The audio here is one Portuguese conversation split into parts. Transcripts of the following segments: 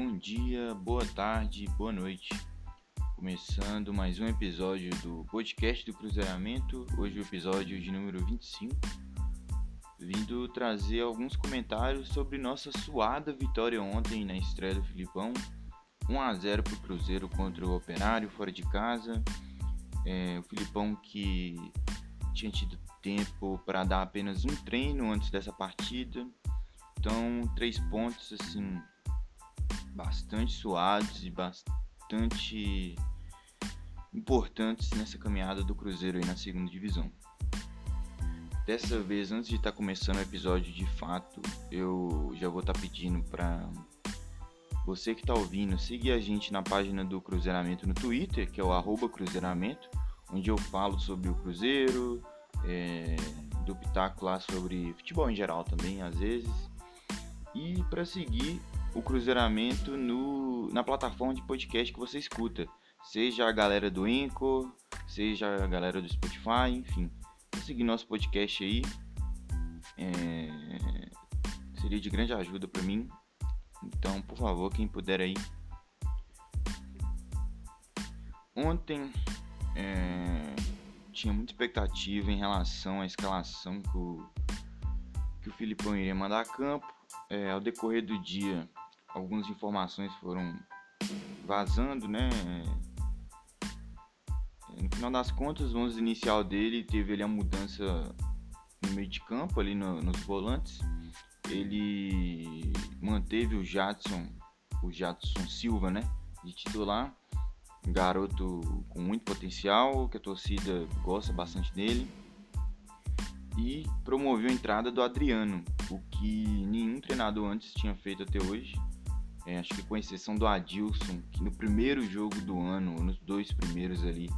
Bom dia, boa tarde, boa noite. Começando mais um episódio do podcast do Cruzeiramento, hoje o episódio de número 25. Vindo trazer alguns comentários sobre nossa suada vitória ontem na estreia do Filipão. 1 a 0 para o Cruzeiro contra o Operário fora de casa. É, o Filipão que tinha tido tempo para dar apenas um treino antes dessa partida. Então, três pontos assim bastante suados e bastante importantes nessa caminhada do Cruzeiro aí na segunda divisão. Dessa vez, antes de estar tá começando o episódio de fato, eu já vou estar tá pedindo para você que está ouvindo seguir a gente na página do Cruzeiramento no Twitter, que é o Cruzeiramento, onde eu falo sobre o Cruzeiro, é, do Pitaco lá sobre futebol em geral também, às vezes. E para seguir o Cruzeiramento no, na plataforma de podcast que você escuta. Seja a galera do Anchor, seja a galera do Spotify, enfim. Seguir nosso podcast aí. É, seria de grande ajuda para mim. Então, por favor, quem puder aí. Ontem é, tinha muita expectativa em relação à escalação que o, que o Filipão iria mandar a campo. É, ao decorrer do dia, algumas informações foram vazando, né? É, no final das contas, o 11 inicial dele teve ali a mudança no meio de campo, ali no, nos volantes. Ele manteve o Jadson, o Jadson Silva, né? De titular. Um garoto com muito potencial, que a torcida gosta bastante dele. E promoveu a entrada do Adriano, o que nenhum treinador antes tinha feito até hoje. É, acho que com exceção do Adilson, que no primeiro jogo do ano, nos dois primeiros ali,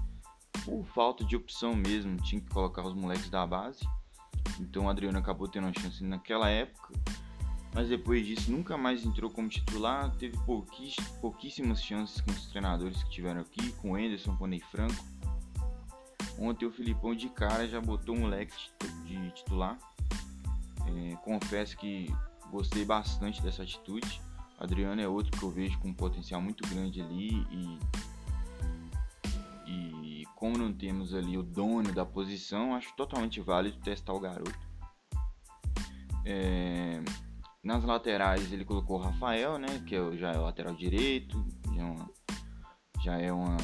por falta de opção mesmo, tinha que colocar os moleques da base. Então o Adriano acabou tendo uma chance naquela época. Mas depois disso nunca mais entrou como titular. Teve pouquíssimas chances com os treinadores que tiveram aqui, com o Anderson, com o Ney Franco. Ontem o Filipão de cara já botou um moleque de titular. É, confesso que gostei bastante dessa atitude. Adriano é outro que eu vejo com um potencial muito grande ali e, e como não temos ali o dono da posição, acho totalmente válido testar o garoto. É, nas laterais ele colocou o Rafael, né, que é, já é o lateral direito, já é uma, já é uma,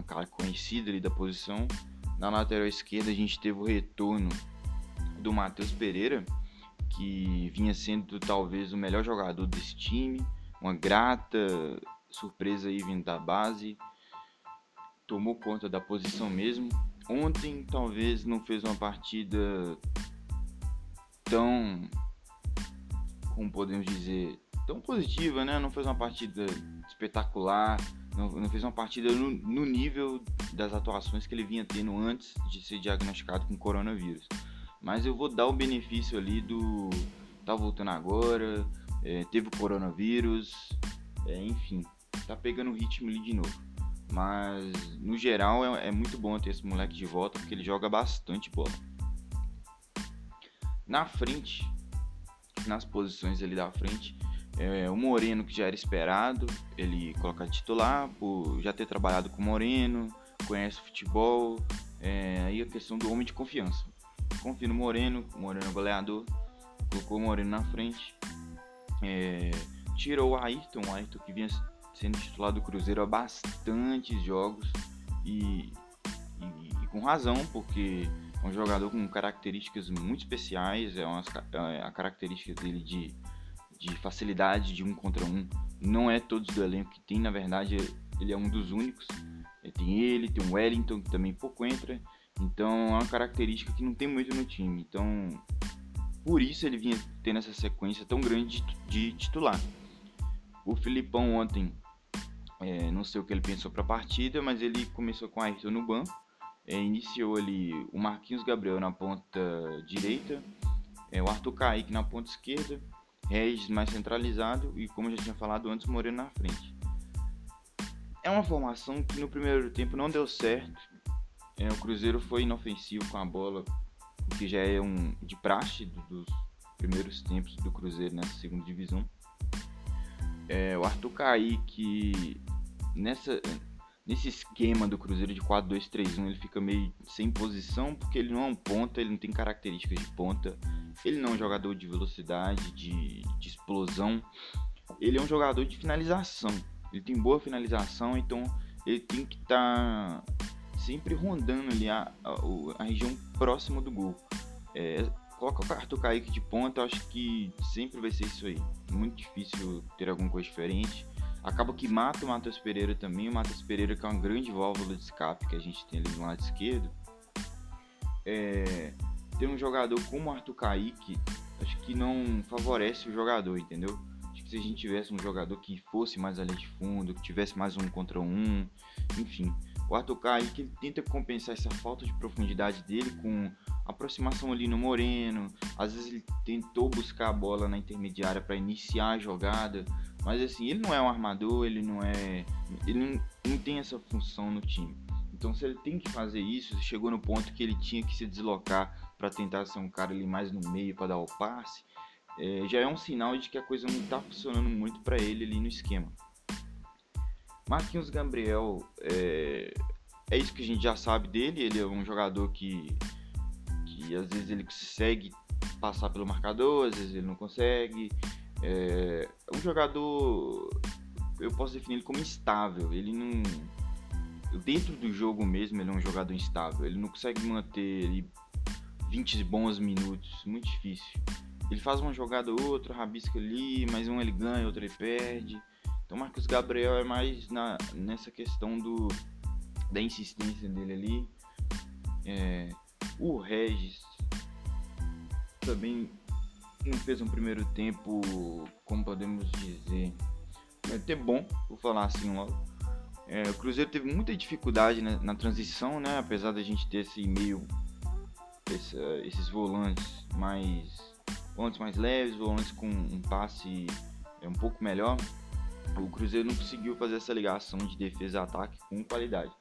uma cara conhecida ali da posição. Na lateral esquerda a gente teve o retorno do Matheus Pereira, que vinha sendo talvez o melhor jogador desse time, uma grata surpresa aí vindo da base, tomou conta da posição mesmo. Ontem talvez não fez uma partida tão, como podemos dizer, tão positiva, né? Não fez uma partida espetacular, não, não fez uma partida no, no nível das atuações que ele vinha tendo antes de ser diagnosticado com coronavírus. Mas eu vou dar o benefício ali do. Tá voltando agora, é, teve o coronavírus, é, enfim, tá pegando o ritmo ali de novo. Mas no geral é, é muito bom ter esse moleque de volta porque ele joga bastante bola. Na frente, nas posições ali da frente, é, o Moreno que já era esperado, ele colocar titular por já ter trabalhado com o Moreno, conhece o futebol, é, aí a questão do homem de confiança. Confio no Moreno, o Moreno é goleador, colocou o Moreno na frente, é, tirou o Ayrton, o Ayrton que vinha sendo titular do Cruzeiro há bastantes jogos e, e, e com razão, porque é um jogador com características muito especiais, é, uma, é a característica dele de, de facilidade de um contra um, não é todos do elenco que tem, na verdade ele é um dos únicos. Tem ele, tem o Wellington que também pouco entra, então é uma característica que não tem muito no time. Então, por isso ele vinha tendo essa sequência tão grande de, titular. O Filipão ontem, é, não sei o que ele pensou para a partida, mas ele começou com a Ayrton no banco. É, iniciou ali o Marquinhos Gabriel na ponta direita, é, o Arthur Kaique na ponta esquerda, Regis mais centralizado e, como eu já tinha falado antes, Moreno na frente. É uma formação que no primeiro tempo não deu certo, é, o Cruzeiro foi inofensivo com a bola, o que já é um de praxe dos primeiros tempos do Cruzeiro nessa segunda divisão. É, o Arthur Kaique, nessa, nesse esquema do Cruzeiro de 4-2-3-1, ele fica meio sem posição, porque ele não é um ponta, ele não tem características de ponta, ele não é um jogador de velocidade, de, de explosão, ele é um jogador de finalização. Ele tem boa finalização, então ele tem que estar tá sempre rondando ali a, a, a, região próxima do gol. É, coloca o Arthur Kaique de ponta, acho que sempre vai ser isso aí. Muito difícil ter alguma coisa diferente. Acaba que mata o Matheus Pereira também. O Matheus Pereira que é uma grande válvula de escape que a gente tem ali no lado esquerdo. É, ter um jogador como Arthur Kaique, acho que não favorece o jogador, entendeu? Acho que se a gente tivesse um jogador que fosse mais ali de fundo, que tivesse mais um contra um, enfim. O Arthur Kaique ele tenta compensar essa falta de profundidade dele com aproximação ali no Moreno. Às vezes ele tentou buscar a bola na intermediária para iniciar a jogada, mas assim, ele não é um armador, ele não é. Ele não, não tem essa função no time. Então, se ele tem que fazer isso, chegou no ponto que ele tinha que se deslocar para tentar ser um cara ali mais no meio para dar o passe, é, já é um sinal de que a coisa não está funcionando muito para ele ali no esquema. Marquinhos Gabriel, é, é isso que a gente já sabe dele. Ele é um jogador que, que às vezes ele consegue passar pelo marcador, às vezes ele não consegue. É um jogador, eu posso definir ele como instável. Ele não. Dentro do jogo mesmo, ele é um jogador instável. Ele não consegue manter ele 20 bons minutos. Muito difícil. Ele faz uma jogada ou outra, rabisca ali, mas um ele ganha, outro ele perde. Então, Marcos Gabriel é mais na, nessa questão do, da insistência dele ali. É, o Regis também não fez um primeiro tempo, como podemos dizer, até bom, vou falar assim logo. É, o Cruzeiro teve muita dificuldade na, na, transição, né? Apesar da gente ter esse meio, esse, esses volantes mais, volantes mais leves, volantes com um passe é, um pouco melhor, o Cruzeiro não conseguiu fazer essa ligação de defesa-ataque com qualidade.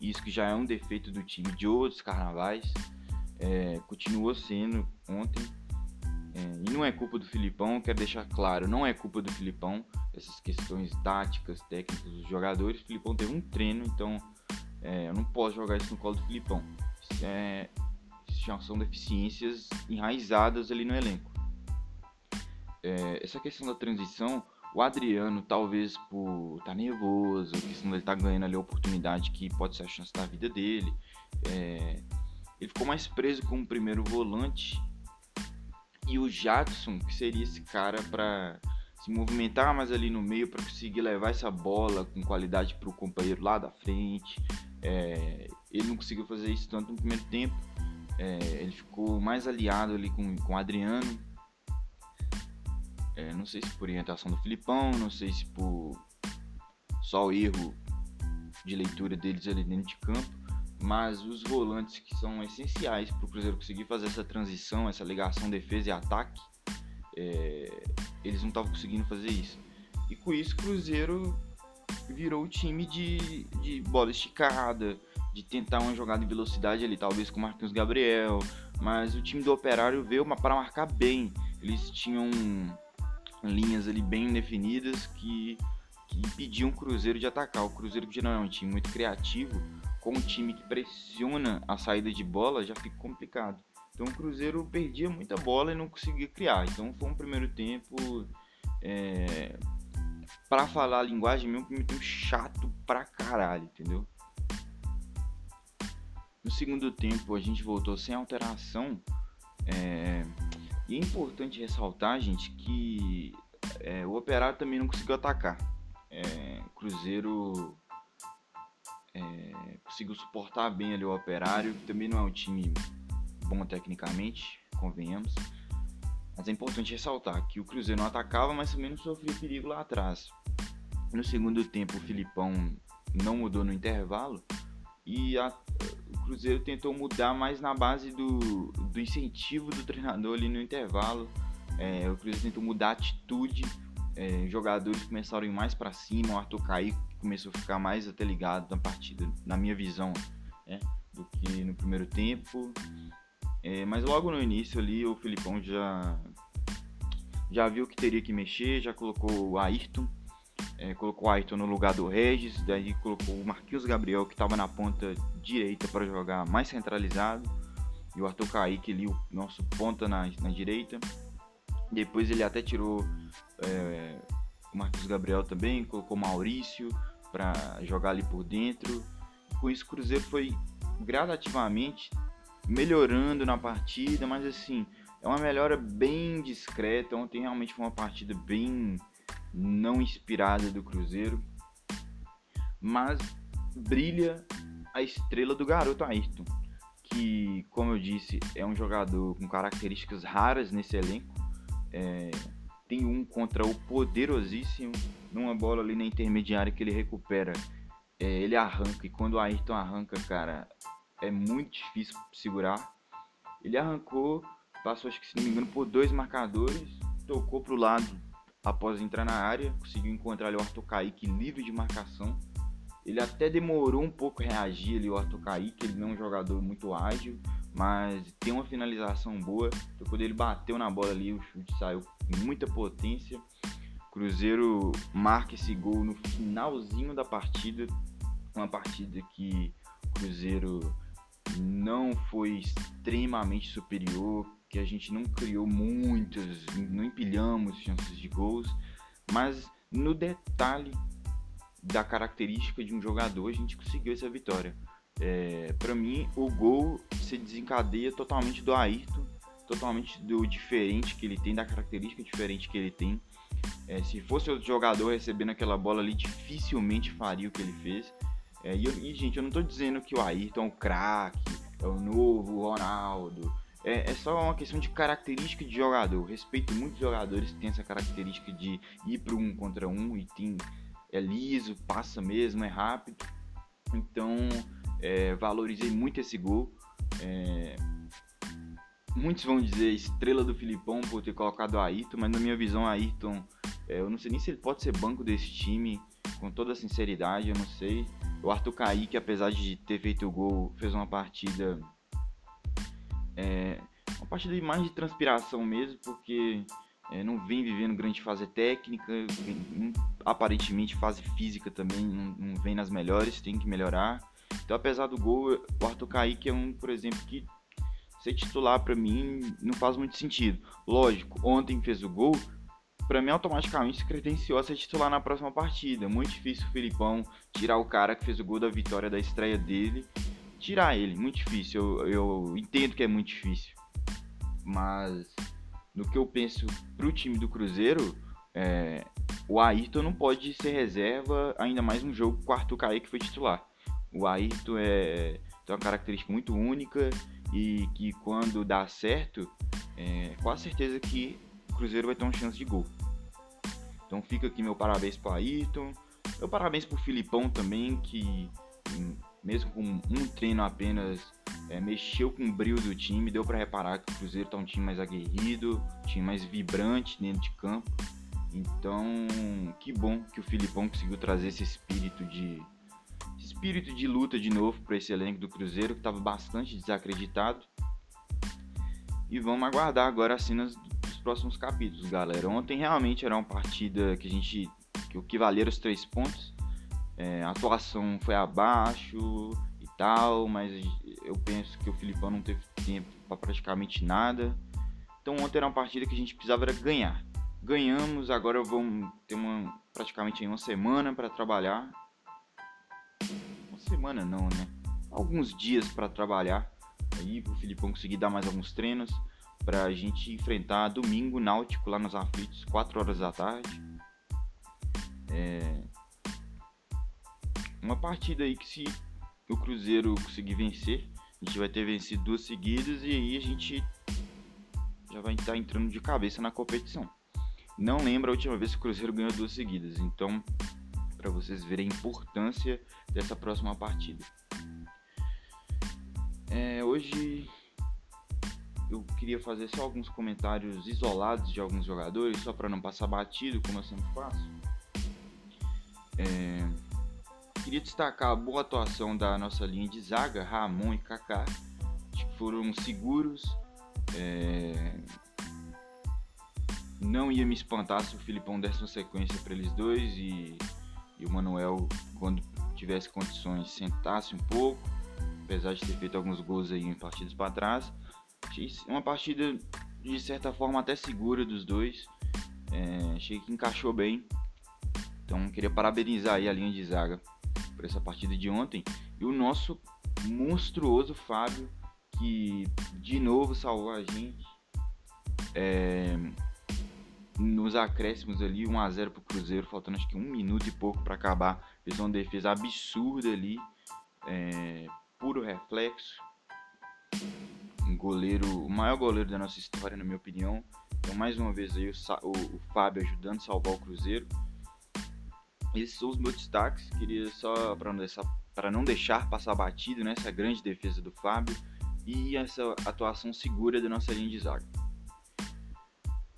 Isso que já é um defeito do time de outros carnavais, é, continuou sendo ontem é, e não é culpa do Filipão, quero deixar claro, não é culpa do Filipão essas questões táticas, técnicas dos jogadores. O Filipão teve um treino, então é, eu não posso jogar isso no colo do Filipão. É, isso são deficiências enraizadas ali no elenco. É, essa questão da transição, o Adriano, talvez por estar tá nervoso, a questão dele estar tá ganhando ali a oportunidade que pode ser a chance da vida dele, é, ele ficou mais preso com o primeiro volante e o Jackson, que seria esse cara para se movimentar mais ali no meio para conseguir levar essa bola com qualidade para o companheiro lá da frente. É, ele não conseguiu fazer isso tanto no primeiro tempo. É, ele ficou mais aliado ali com, com o Adriano. É, não sei se por orientação do Filipão, não sei se por só o erro de leitura deles ali dentro de campo mas os volantes que são essenciais para o Cruzeiro conseguir fazer essa transição, essa ligação defesa e ataque, é, eles não estavam conseguindo fazer isso. E com isso o Cruzeiro virou o time de, de bola esticada, de tentar uma jogada em velocidade ali, talvez com o Marquinhos Gabriel, mas o time do Operário veio para marcar bem. Eles tinham linhas ali bem definidas que, que impediam o Cruzeiro de atacar. O Cruzeiro que não é um time muito criativo, com um time que pressiona a saída de bola, já fica complicado. Então o Cruzeiro perdia muita bola e não conseguia criar. Então foi um primeiro tempo, é, para falar a linguagem um primeiro tempo chato pra caralho, entendeu? No segundo tempo a gente voltou sem alteração. É, e é importante ressaltar, gente, que é, o Operário também não conseguiu atacar. É, Cruzeiro é, conseguiu suportar bem ali o Operário, que também não é um time bom tecnicamente, convenhamos. Mas é importante ressaltar que o Cruzeiro não atacava, mas também não sofria perigo lá atrás. No segundo tempo, o Filipão não mudou no intervalo e a, Cruzeiro tentou mudar mais na base do, do incentivo do treinador ali no intervalo. É, o Cruzeiro tentou mudar a atitude, é, jogadores começaram a ir mais para cima, o Arthur Caíco começou a ficar mais até ligado na partida, na minha visão, né, do que no primeiro tempo. É, mas logo no início ali o Filipão já já viu que teria que mexer, já colocou o Ayrton, é, colocou o Ayrton no lugar do Regis, daí colocou o Marquinhos Gabriel que estava na ponta direita para jogar mais centralizado e o Arthur Kaique ali, o nosso ponta na, na direita. Depois ele até tirou é, o Marcos Gabriel também, colocou o Maurício para jogar ali por dentro. Com isso, o Cruzeiro foi gradativamente melhorando na partida, mas assim, é uma melhora bem discreta. Ontem realmente foi uma partida bem não inspirada do Cruzeiro, mas brilha a estrela do garoto Ayrton que, como eu disse, é um jogador com características raras nesse elenco. É, tem um contra o poderosíssimo, numa bola ali na intermediária que ele recupera, é, ele arranca, e quando o Ayrton arranca, cara, é muito difícil segurar. Ele arrancou, passou, acho que se não me engano, por dois marcadores, tocou para o lado após entrar na área, conseguiu encontrar ali o Arthur Kaique livre de marcação ele até demorou um pouco a reagir ali, o Arthur Kaique, ele não é um jogador muito ágil, mas tem uma finalização boa. Então, quando ele bateu na bola ali, o chute saiu com muita potência. Cruzeiro marca esse gol no finalzinho da partida, uma partida que o Cruzeiro não foi extremamente superior, que a gente não criou muitas, não empilhamos chances de gols, mas no detalhe da característica de um jogador, a gente conseguiu essa vitória. É, para mim, o gol se desencadeia totalmente do Ayrton, totalmente do diferente que ele tem, da característica diferente que ele tem. É, se fosse outro jogador recebendo aquela bola ali, dificilmente faria o que ele fez. É, e, e, gente, eu não estou dizendo que o Ayrton é um craque, é o novo Ronaldo. É, é, só uma questão de característica de jogador. respeito muitos jogadores que têm essa característica de ir para um contra um e tem é liso, passa mesmo, é rápido. Então, é, valorizei muito esse gol. É, muitos vão dizer estrela do Filipão por ter colocado o Ayrton, mas na minha visão, Ayrton, é, eu não sei nem se ele pode ser banco desse time, com toda sinceridade, eu não sei. O Arthur Kaique, apesar de ter feito o gol, fez uma partida. É, uma partida mais de transpiração mesmo, porque é, não vem vivendo grande fase técnica, vem, aparentemente fase física também não, não, vem nas melhores, tem que melhorar. Então, apesar do gol, o Arthur Kaique é um, por exemplo, que ser titular para mim não faz muito sentido. Lógico, ontem fez o gol, para mim automaticamente se credenciou a ser titular na próxima partida. Muito difícil o Filipão tirar o cara que fez o gol da vitória da estreia dele, tirar ele, muito difícil. Eu, eu entendo que é muito difícil, mas no que eu penso pro time do Cruzeiro, é, o Ayrton não pode ser reserva, ainda mais um jogo com o Arthur Kaique foi titular. O Ayrton é, tem uma característica muito única e que quando dá certo, é, com a certeza que o Cruzeiro vai ter uma chance de gol. Então fica aqui meu parabéns para o Ayrton, meu parabéns para o Filipão também, que mesmo com um treino apenas é, mexeu com o brilho do time, deu para reparar que o Cruzeiro tá um time mais aguerrido, um time mais vibrante dentro de campo. Então, que bom que o Filipão conseguiu trazer esse espírito de espírito de luta de novo para esse elenco do Cruzeiro que estava bastante desacreditado. E vamos aguardar agora as cenas dos próximos capítulos, galera. Ontem realmente era uma partida que a gente que o que valeram os três pontos. É, a atuação foi abaixo, tal, mas eu penso que o Filipão não teve tempo para praticamente nada. Então ontem era uma partida que a gente precisava ganhar. Ganhamos, agora vamos ter uma praticamente uma semana para trabalhar. Uma semana não, né? Alguns dias para trabalhar aí o Filipão conseguir dar mais alguns treinos para a gente enfrentar domingo Náutico lá nos Aflitos, 4 horas da tarde. É... Uma partida aí que se o Cruzeiro conseguir vencer, a gente vai ter vencido duas seguidas e aí a gente já vai estar entrando de cabeça na competição. Não lembro a última vez que o Cruzeiro ganhou duas seguidas, então para vocês verem a importância dessa próxima partida. É, hoje eu queria fazer só alguns comentários isolados de alguns jogadores, só para não passar batido, como eu sempre faço. É, Queria destacar a boa atuação da nossa linha de zaga, Ramon e Kaká, que foram seguros. É... não ia me espantar se o Filipão desse uma sequência para eles dois e, e o Manuel, quando tivesse condições, sentasse um pouco, apesar de ter feito alguns gols aí em partidas para trás. Uma partida de certa forma até segura dos dois. É, achei que encaixou bem. Então queria parabenizar aí a linha de zaga por essa partida de ontem. E o nosso monstruoso Fábio, que de novo salvou a gente. É, nos acréscimos ali, 1x0 pro Cruzeiro, faltando acho que um minuto e pouco para acabar. Fez uma defesa absurda ali, é, puro reflexo. Um goleiro, o maior goleiro da nossa história, na minha opinião. Então, mais uma vez aí, o, o, o Fábio ajudando a salvar o Cruzeiro. Esses são os meus destaques. Queria só, para não, não deixar passar batido, né, essa grande defesa do Fábio e essa atuação segura da nossa linha de zaga.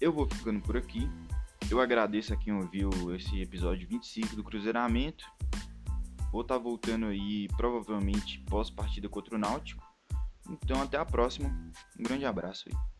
Eu vou ficando por aqui. Eu agradeço a quem ouviu esse episódio 25 do Cruzeiramento. Vou estar tá voltando aí provavelmente pós-partida contra o Náutico. Então até a próxima. Um grande abraço aí.